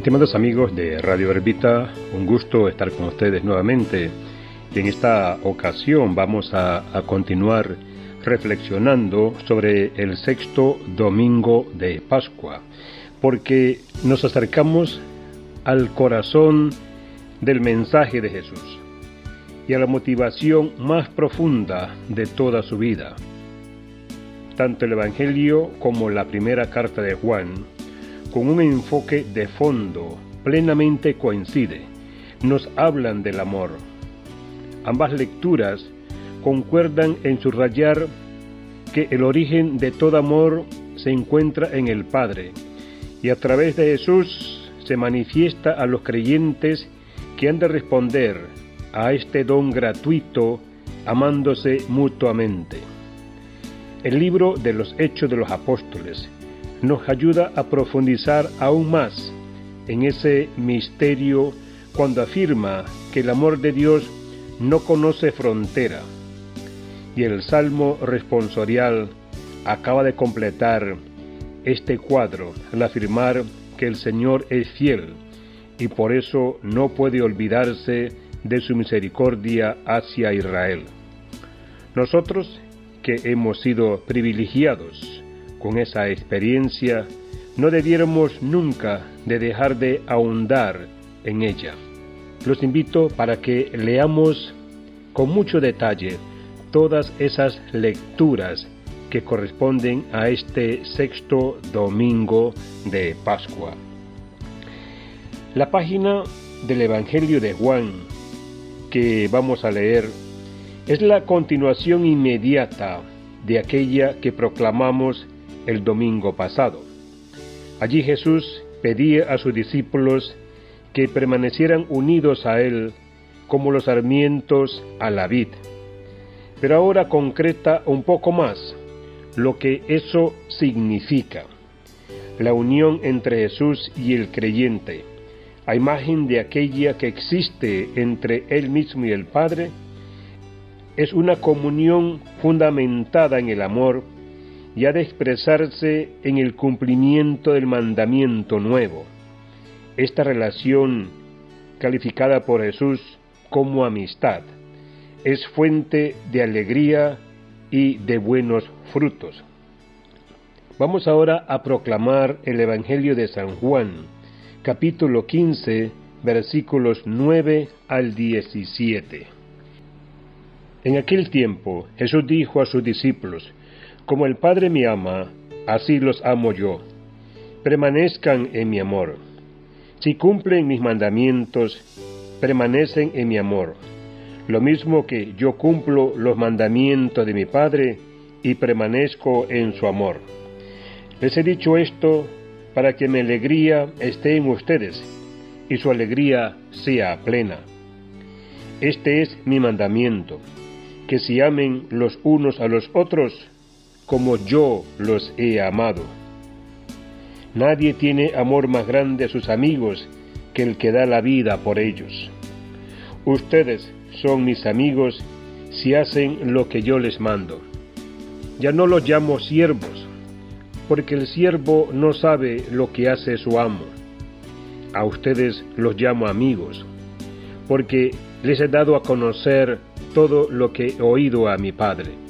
Estimados amigos de Radio Herbita, un gusto estar con ustedes nuevamente. En esta ocasión vamos a continuar reflexionando sobre el sexto domingo de Pascua, porque nos acercamos al corazón del mensaje de Jesús y a la motivación más profunda de toda su vida. Tanto el Evangelio como la primera carta de Juan, con un enfoque de fondo, plenamente coincide, nos hablan del amor. Ambas lecturas concuerdan en subrayar que el origen de todo amor se encuentra en el Padre y a través de Jesús se manifiesta a los creyentes que han de responder a este don gratuito amándose mutuamente. El libro de los Hechos de los Apóstoles nos ayuda a profundizar aún más en ese misterio cuando afirma que el amor de Dios no conoce frontera. Y el Salmo responsorial acaba de completar este cuadro al afirmar que el Señor es fiel y por eso no puede olvidarse de su misericordia hacia Israel. Nosotros, que hemos sido privilegiados con esa experiencia, no debiéramos nunca de dejar de ahondar en ella. Los invito para que leamos con mucho detalle todas esas lecturas que corresponden a este sexto domingo de Pascua. La página del Evangelio de Juan que vamos a leer es la continuación inmediata de aquella que proclamamos el domingo pasado. Allí Jesús pedía a sus discípulos que permanecieran unidos a Él como los sarmientos a la vid. Pero ahora concreta un poco más lo que eso significa. La unión entre Jesús y el creyente, a imagen de aquella que existe entre Él mismo y el Padre, es una comunión fundamentada en el amor y ha de expresarse en el cumplimiento del mandamiento nuevo. Esta relación, calificada por Jesús como amistad, es fuente de alegría y de buenos frutos. Vamos ahora a proclamar el Evangelio de San Juan, capítulo 15, versículos 9 al 17. En aquel tiempo Jesús dijo a sus discípulos, Como el Padre me ama, así los amo yo. Permanezcan en mi amor. Si cumplen mis mandamientos, permanecen en mi amor lo mismo que yo cumplo los mandamientos de mi Padre y permanezco en su amor. Les he dicho esto para que mi alegría esté en ustedes y su alegría sea plena. Este es mi mandamiento, que se amen los unos a los otros como yo los he amado. Nadie tiene amor más grande a sus amigos que el que da la vida por ellos. Ustedes son mis amigos si hacen lo que yo les mando. Ya no los llamo siervos, porque el siervo no sabe lo que hace su amo. A ustedes los llamo amigos, porque les he dado a conocer todo lo que he oído a mi Padre.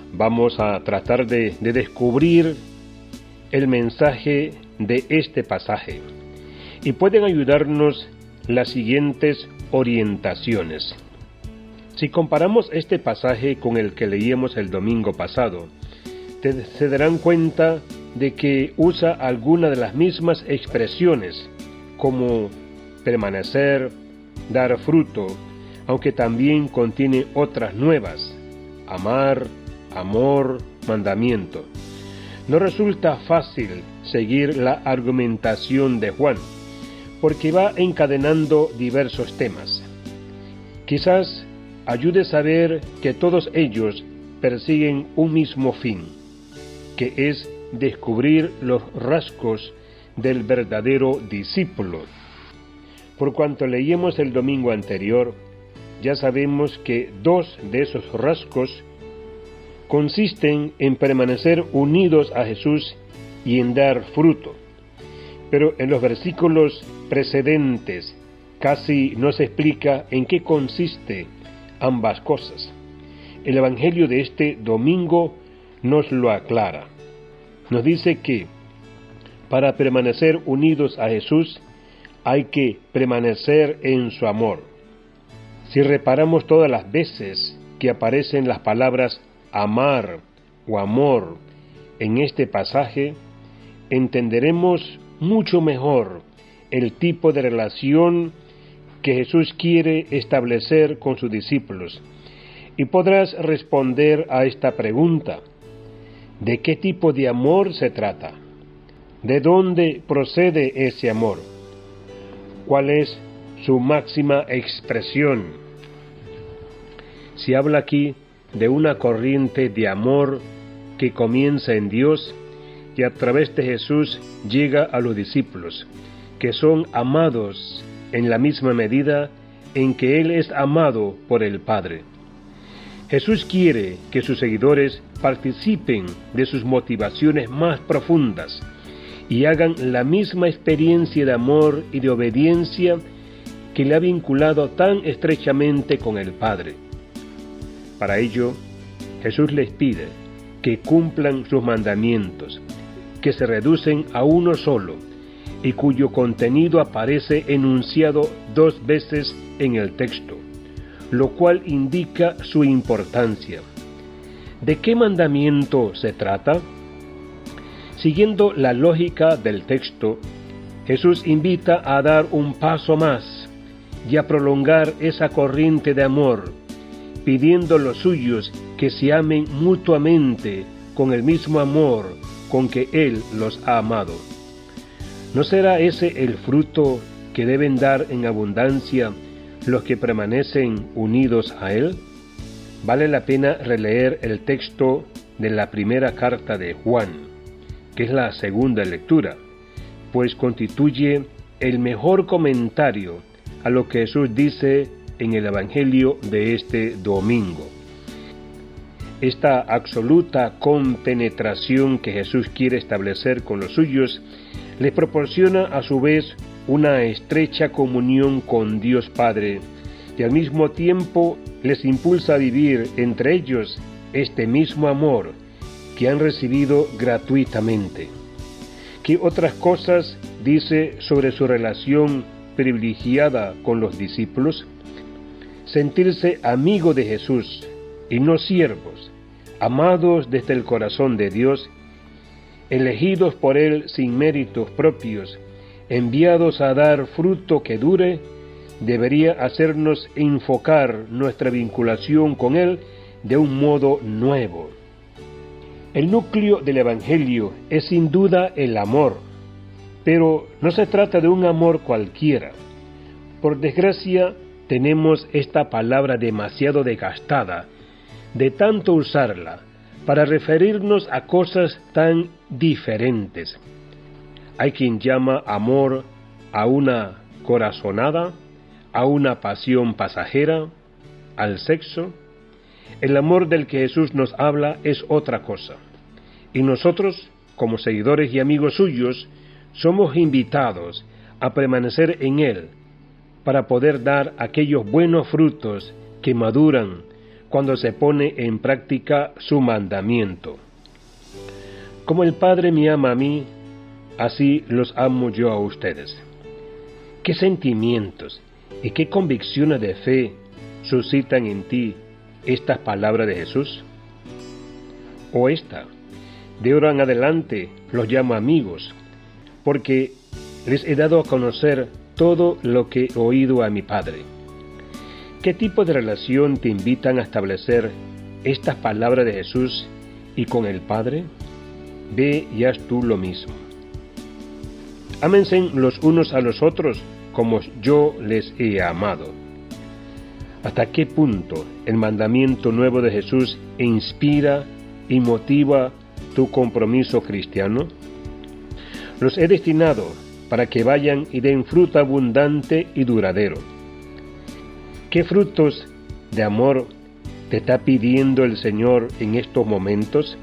vamos a tratar de, de descubrir el mensaje de este pasaje y pueden ayudarnos las siguientes orientaciones. Si comparamos este pasaje con el que leíamos el domingo pasado, se darán cuenta de que usa algunas de las mismas expresiones, como permanecer, dar fruto, aunque también contiene otras nuevas, amar, amor, mandamiento. No resulta fácil seguir la argumentación de Juan, porque va encadenando diversos temas. Quizás ayude saber que todos ellos persiguen un mismo fin, que es descubrir los rasgos del verdadero discípulo. Por cuanto leímos el domingo anterior, ya sabemos que dos de esos rasgos consisten en permanecer unidos a Jesús y en dar fruto. Pero en los versículos precedentes casi no se explica en qué consiste ambas cosas. El Evangelio de este domingo nos lo aclara. Nos dice que para permanecer unidos a Jesús hay que permanecer en su amor. Si reparamos todas las veces que aparecen las palabras amar o amor en este pasaje, entenderemos mucho mejor el tipo de relación que Jesús quiere establecer con sus discípulos. Y podrás responder a esta pregunta. ¿De qué tipo de amor se trata? ¿De dónde procede ese amor? ¿Cuál es su máxima expresión? Se habla aquí de una corriente de amor que comienza en Dios y a través de Jesús llega a los discípulos, que son amados en la misma medida en que Él es amado por el Padre. Jesús quiere que sus seguidores participen de sus motivaciones más profundas y hagan la misma experiencia de amor y de obediencia que le ha vinculado tan estrechamente con el Padre. Para ello, Jesús les pide que cumplan sus mandamientos, que se reducen a uno solo, y cuyo contenido aparece enunciado dos veces en el texto, lo cual indica su importancia. ¿De qué mandamiento se trata? Siguiendo la lógica del texto, Jesús invita a dar un paso más y a prolongar esa corriente de amor, pidiendo los suyos que se amen mutuamente con el mismo amor con que Él los ha amado. ¿No será ese el fruto que deben dar en abundancia los que permanecen unidos a Él? Vale la pena releer el texto de la primera carta de Juan, que es la segunda lectura, pues constituye el mejor comentario a lo que Jesús dice en el Evangelio de este domingo. Esta absoluta compenetración que Jesús quiere establecer con los suyos les proporciona a su vez una estrecha comunión con Dios Padre y al mismo tiempo les impulsa a vivir entre ellos este mismo amor que han recibido gratuitamente. ¿Qué otras cosas dice sobre su relación privilegiada con los discípulos? Sentirse amigo de Jesús y no siervos, amados desde el corazón de Dios elegidos por Él sin méritos propios, enviados a dar fruto que dure, debería hacernos enfocar nuestra vinculación con Él de un modo nuevo. El núcleo del Evangelio es sin duda el amor, pero no se trata de un amor cualquiera. Por desgracia, tenemos esta palabra demasiado desgastada, de tanto usarla, para referirnos a cosas tan diferentes. Hay quien llama amor a una corazonada, a una pasión pasajera, al sexo. El amor del que Jesús nos habla es otra cosa. Y nosotros, como seguidores y amigos suyos, somos invitados a permanecer en Él para poder dar aquellos buenos frutos que maduran cuando se pone en práctica su mandamiento. Como el Padre me ama a mí, así los amo yo a ustedes. ¿Qué sentimientos y qué convicciones de fe suscitan en ti estas palabras de Jesús? O esta, de ahora en adelante los llamo amigos, porque les he dado a conocer todo lo que he oído a mi Padre. ¿Qué tipo de relación te invitan a establecer estas palabras de Jesús y con el Padre? Ve y haz tú lo mismo. Ámense los unos a los otros como yo les he amado. ¿Hasta qué punto el mandamiento nuevo de Jesús inspira y motiva tu compromiso cristiano? Los he destinado para que vayan y den fruto abundante y duradero. ¿Qué frutos de amor te está pidiendo el Señor en estos momentos?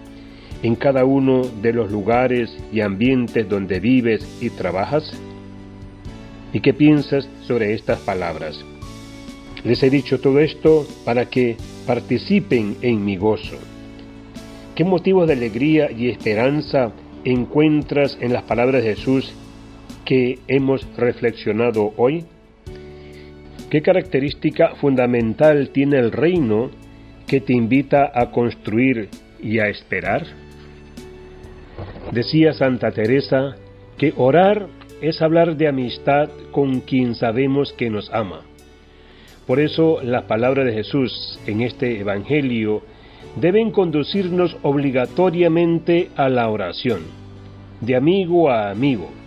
en cada uno de los lugares y ambientes donde vives y trabajas? ¿Y qué piensas sobre estas palabras? Les he dicho todo esto para que participen en mi gozo. ¿Qué motivos de alegría y esperanza encuentras en las palabras de Jesús que hemos reflexionado hoy? ¿Qué característica fundamental tiene el reino que te invita a construir y a esperar? Decía Santa Teresa que orar es hablar de amistad con quien sabemos que nos ama. Por eso las palabras de Jesús en este Evangelio deben conducirnos obligatoriamente a la oración, de amigo a amigo,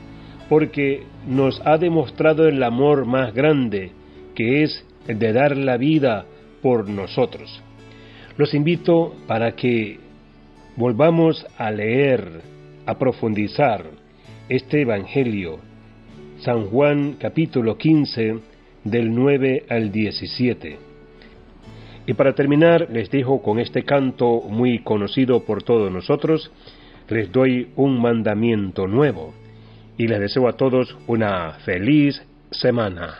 porque nos ha demostrado el amor más grande, que es el de dar la vida por nosotros. Los invito para que volvamos a leer, a profundizar este Evangelio, San Juan capítulo 15, del 9 al 17. Y para terminar, les dejo con este canto muy conocido por todos nosotros, les doy un mandamiento nuevo y les deseo a todos una feliz semana.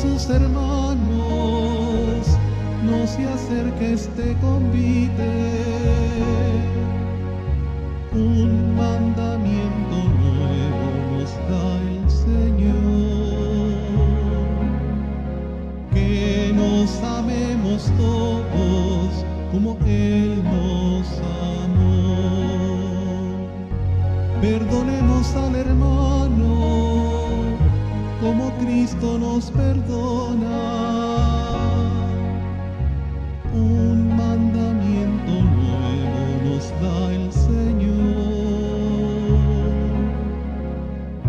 sus hermanos, no se acerque este convite. Un mandamiento nuevo nos da el Señor, que nos amemos todos como Él nos amó. Perdonemos al hermano como Cristo nos perdona. Un mandamiento nuevo nos da el Señor,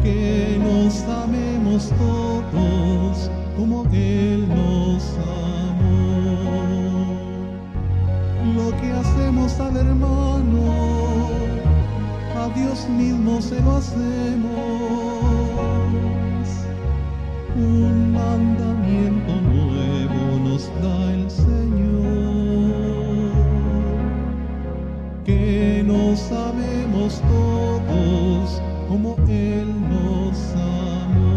que nos amemos todos como Él nos amó. Lo que hacemos al hermano, a Dios mismo se lo hacemos un mandamiento nuevo nos da el Señor, que nos amemos todos como Él nos amó.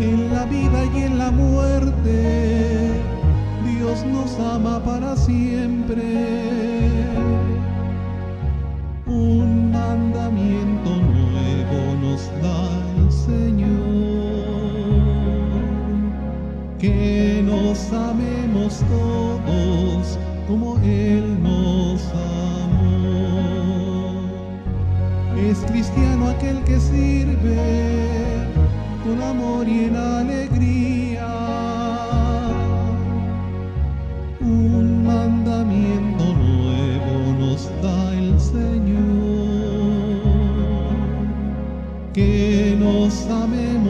En la vida y en la muerte, Dios nos ama para siempre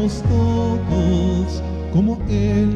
todos como Él